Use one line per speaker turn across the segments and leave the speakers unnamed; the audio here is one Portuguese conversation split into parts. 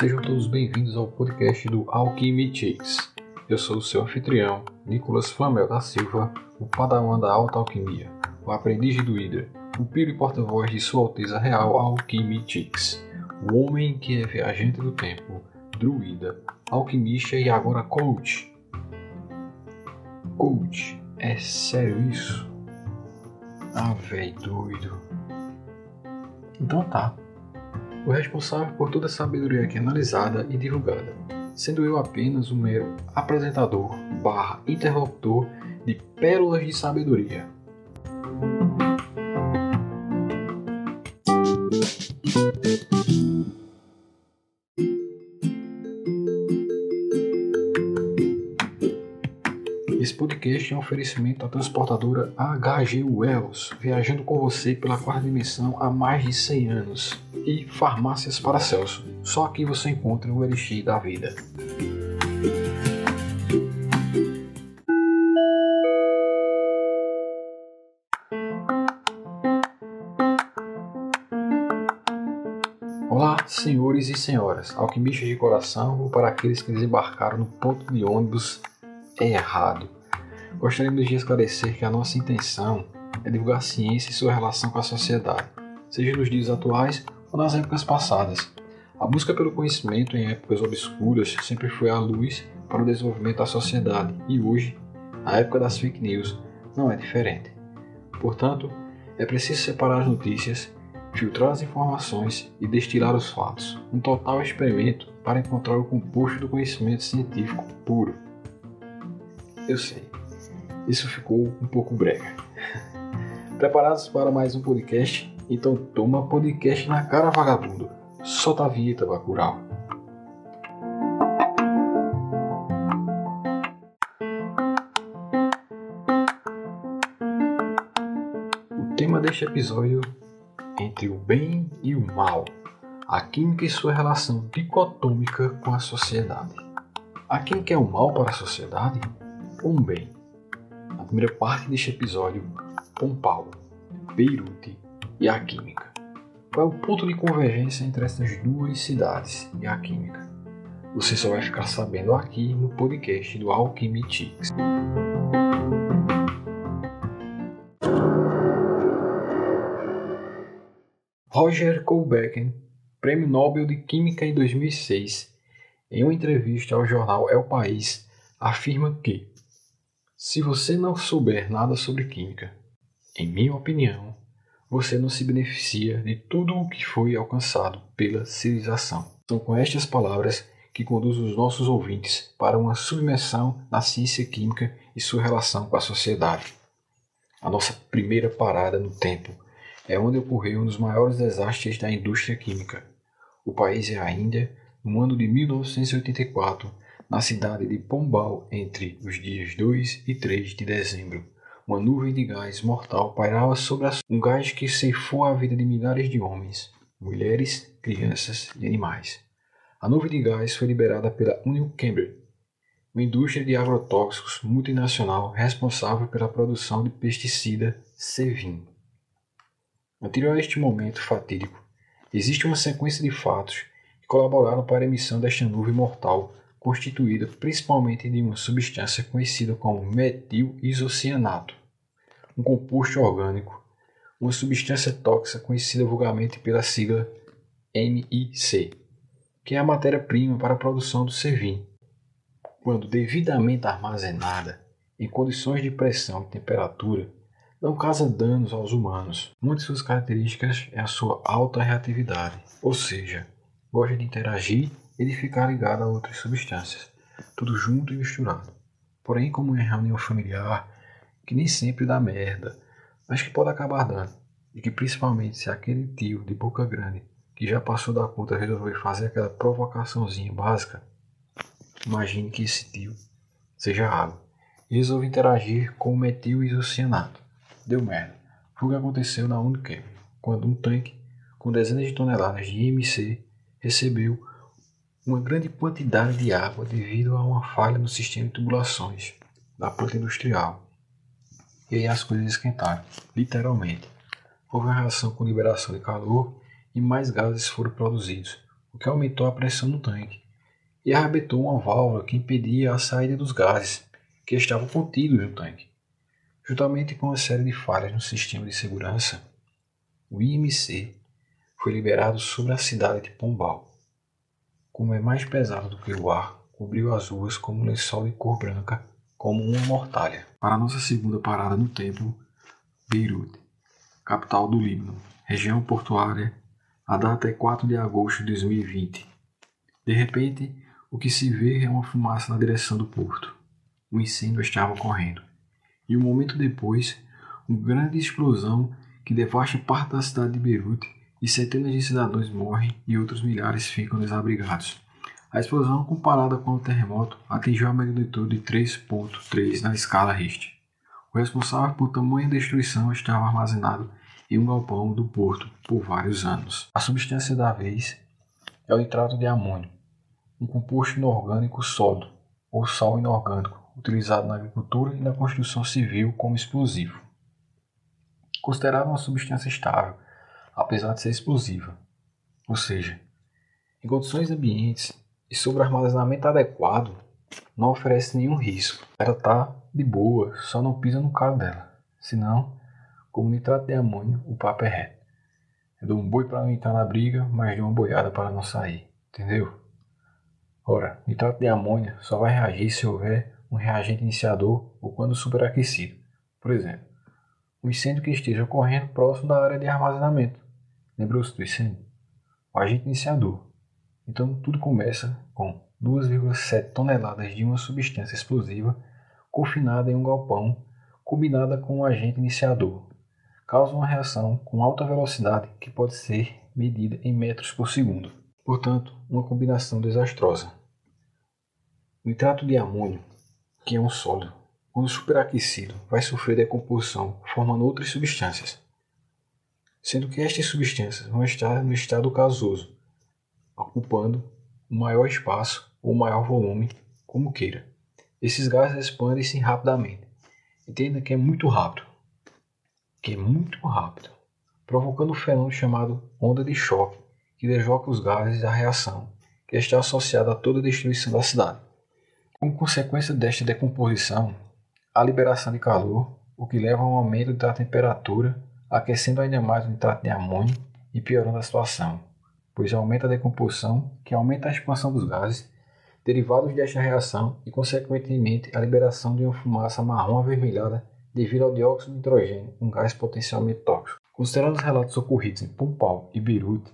Sejam todos bem-vindos ao podcast do Alchemy Chicks. Eu sou o seu anfitrião, Nicolas Flamel da Silva, o padawan da Alta Alquimia, o aprendiz de Hidra, o piro e porta-voz de Sua Alteza Real Alchemy Chicks, o homem que é viajante do tempo, druida, alquimista e agora coach. Coach, é sério isso? Ah, véi doido. Então tá. O responsável por toda a sabedoria aqui analisada e divulgada, sendo eu apenas um mero apresentador barra interlocutor de pérolas de sabedoria. É um oferecimento da transportadora HG Wells, viajando com você pela quarta dimensão há mais de 100 anos. E Farmácias Paracelso, só aqui você encontra o Elixir da Vida. Olá, senhores e senhoras, alquimistas de coração ou para aqueles que desembarcaram no ponto de ônibus errado. Gostaríamos de esclarecer que a nossa intenção é divulgar ciência e sua relação com a sociedade, seja nos dias atuais ou nas épocas passadas. A busca pelo conhecimento em épocas obscuras sempre foi a luz para o desenvolvimento da sociedade e hoje, na época das fake news, não é diferente. Portanto, é preciso separar as notícias, filtrar as informações e destilar os fatos, um total experimento para encontrar o composto do conhecimento científico puro. Eu sei, isso ficou um pouco brega. Preparados para mais um podcast? Então toma podcast na cara, vagabundo. Solta a vinheta, Bacurau. O tema deste episódio entre o bem e o mal, a química e sua relação dicotômica com a sociedade. A química é o mal para a sociedade ou um bem? Na primeira parte deste episódio, Paulo, Beirute e a química. Qual é o ponto de convergência entre essas duas cidades e a química? Você só vai ficar sabendo aqui no podcast do Chicks. Roger Colbecken, Prêmio Nobel de Química em 2006, em uma entrevista ao jornal El País, afirma que se você não souber nada sobre química, em minha opinião, você não se beneficia de tudo o que foi alcançado pela civilização. São com estas palavras que conduz os nossos ouvintes para uma submersão na ciência química e sua relação com a sociedade. A nossa primeira parada no tempo é onde ocorreu um dos maiores desastres da indústria química. O país é a Índia, no ano de 1984, na cidade de Pombal entre os dias 2 e 3 de dezembro. Uma nuvem de gás mortal pairava sobre a... um gás que ceifou a vida de milhares de homens, mulheres, crianças e animais. A nuvem de gás foi liberada pela Union Camber, uma indústria de agrotóxicos multinacional responsável pela produção de pesticida Sevin. Anterior a este momento fatídico, existe uma sequência de fatos que colaboraram para a emissão desta nuvem mortal constituída principalmente de uma substância conhecida como metil isocianato, um composto orgânico, uma substância tóxica conhecida vulgarmente pela sigla MIC, que é a matéria-prima para a produção do Sevin. Quando devidamente armazenada em condições de pressão e temperatura, não causa danos aos humanos. Uma de suas características é a sua alta reatividade, ou seja, gosta de interagir ele ficar ligado a outras substâncias, tudo junto e misturado. Porém, como em reunião familiar, que nem sempre dá merda, mas que pode acabar dando, e que principalmente se aquele tio de boca grande que já passou da conta resolver fazer aquela provocaçãozinha básica, imagine que esse tio seja água e resolve interagir com o metil isocianato. Deu merda. Foi o que aconteceu na Unicamp, quando um tanque com dezenas de toneladas de IMC recebeu uma grande quantidade de água devido a uma falha no sistema de tubulações da planta industrial. E aí as coisas esquentaram, literalmente. houve uma reação com liberação de calor e mais gases foram produzidos, o que aumentou a pressão no tanque e arrebentou uma válvula que impedia a saída dos gases que estavam contidos no tanque. Juntamente com uma série de falhas no sistema de segurança, o IMC foi liberado sobre a cidade de Pombal. Como é mais pesado do que o ar, cobriu as ruas como um lençol de cor branca, como uma mortalha. Para nossa segunda parada no tempo, Beirute, capital do Líbano, região portuária, a data é 4 de agosto de 2020. De repente, o que se vê é uma fumaça na direção do porto. O incêndio estava ocorrendo. E um momento depois, uma grande explosão que devasta parte da cidade de Beirute e centenas de cidadãos morrem e outros milhares ficam desabrigados. A explosão, comparada com o terremoto, atingiu a magnitude de 3.3 na escala Richter. O responsável por tamanha destruição estava armazenado em um galpão do porto por vários anos. A substância da vez é o nitrato de amônio, um composto inorgânico sólido, ou sal inorgânico, utilizado na agricultura e na construção civil como explosivo. Considerado uma substância estável, apesar de ser explosiva, ou seja, em condições ambientes e sob armazenamento adequado, não oferece nenhum risco. Ela está de boa, só não pisa no carro dela. Senão, como nitrato de amônio, o papo é reto. Eu dou um boi para não entrar na briga, mas dou uma boiada para não sair. Entendeu? Ora, nitrato de amônio só vai reagir se houver um reagente iniciador ou quando superaquecido. Por exemplo, um incêndio que esteja ocorrendo próximo da área de armazenamento. Lembrou-se do incêndio? O agente iniciador. Então tudo começa com 2,7 toneladas de uma substância explosiva confinada em um galpão, combinada com um agente iniciador. Causa uma reação com alta velocidade que pode ser medida em metros por segundo. Portanto, uma combinação desastrosa. O nitrato de amônio, que é um sólido, quando superaquecido, vai sofrer decomposição, formando outras substâncias, sendo que estas substâncias vão estar no estado gasoso, ocupando o maior espaço ou maior volume, como queira. Esses gases expandem-se rapidamente. Entenda que é muito rápido, que é muito rápido, provocando um fenômeno chamado onda de choque, que desloca os gases da reação, que está associada a toda a destruição da cidade. Como consequência desta decomposição, há liberação de calor, o que leva a um aumento da temperatura, aquecendo ainda mais o nitrato de amônio e piorando a situação, pois aumenta a decomposição, que aumenta a expansão dos gases derivados desta reação e, consequentemente, a liberação de uma fumaça marrom avermelhada devido ao dióxido de nitrogênio, um gás potencialmente tóxico. Considerando os relatos ocorridos em Pompal e Beirute,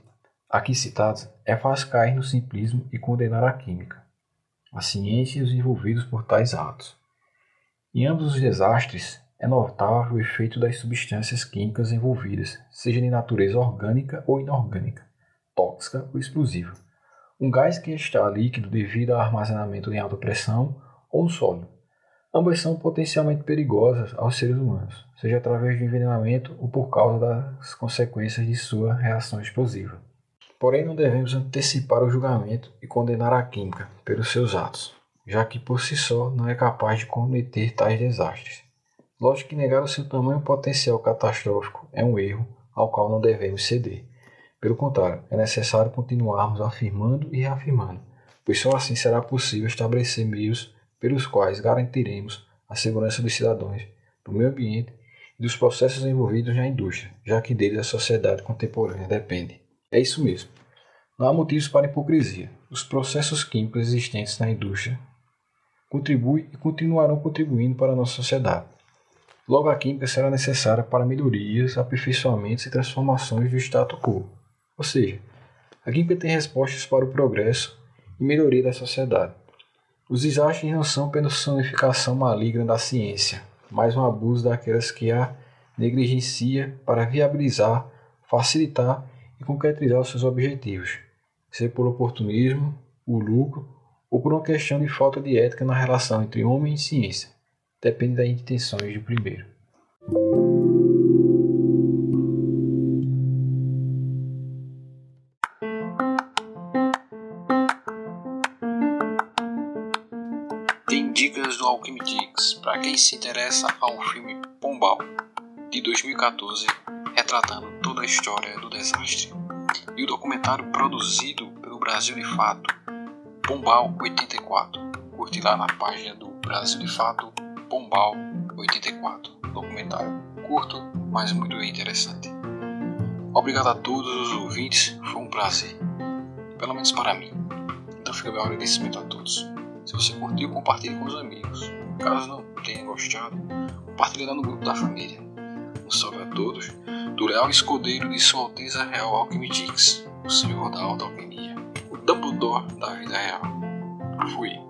aqui citados, é fácil cair no simplismo e condenar a química a ciência e os envolvidos por tais atos. Em ambos os desastres, é notável o efeito das substâncias químicas envolvidas, seja de natureza orgânica ou inorgânica, tóxica ou explosiva. Um gás que está líquido devido ao armazenamento em alta pressão ou um sólido. Ambas são potencialmente perigosas aos seres humanos, seja através de envenenamento ou por causa das consequências de sua reação explosiva. Porém, não devemos antecipar o julgamento e condenar a química pelos seus atos, já que por si só não é capaz de cometer tais desastres. Lógico que negar o seu tamanho potencial catastrófico é um erro ao qual não devemos ceder. Pelo contrário, é necessário continuarmos afirmando e reafirmando, pois só assim será possível estabelecer meios pelos quais garantiremos a segurança dos cidadãos, do meio ambiente e dos processos envolvidos na indústria, já que deles a sociedade contemporânea depende. É isso mesmo. Não há motivos para hipocrisia. Os processos químicos existentes na indústria contribuem e continuarão contribuindo para a nossa sociedade. Logo, a química será necessária para melhorias, aperfeiçoamentos e transformações do status quo. Ou seja, a química tem respostas para o progresso e melhoria da sociedade. Os desastres não são personificação maligna da ciência, mas um abuso daquelas que a negligencia para viabilizar, facilitar e concretizar os seus objetivos, seja por oportunismo, o lucro ou por uma questão de falta de ética na relação entre homem e ciência. Depende das intenções do primeiro. Tem dicas do Alchemitics para quem se interessa ao filme Pombal, de 2014, retratando toda a história do desastre. E o documentário produzido pelo Brasil de Fato, Pombal 84. Curte lá na página do Brasil de Fato, Pombal 84. Documentário curto, mas muito interessante. Obrigado a todos os ouvintes, foi um prazer. Pelo menos para mim. Então fica meu agradecimento a todos. Se você curtiu, compartilhe com os amigos. Caso não tenha gostado, compartilhe lá no grupo da família. Um salve a todos, do Leal Escudeiro de Sua Alteza Real Alquimidix, o Senhor da Alta Alquimia, o Dumbledore da vida real. Fui.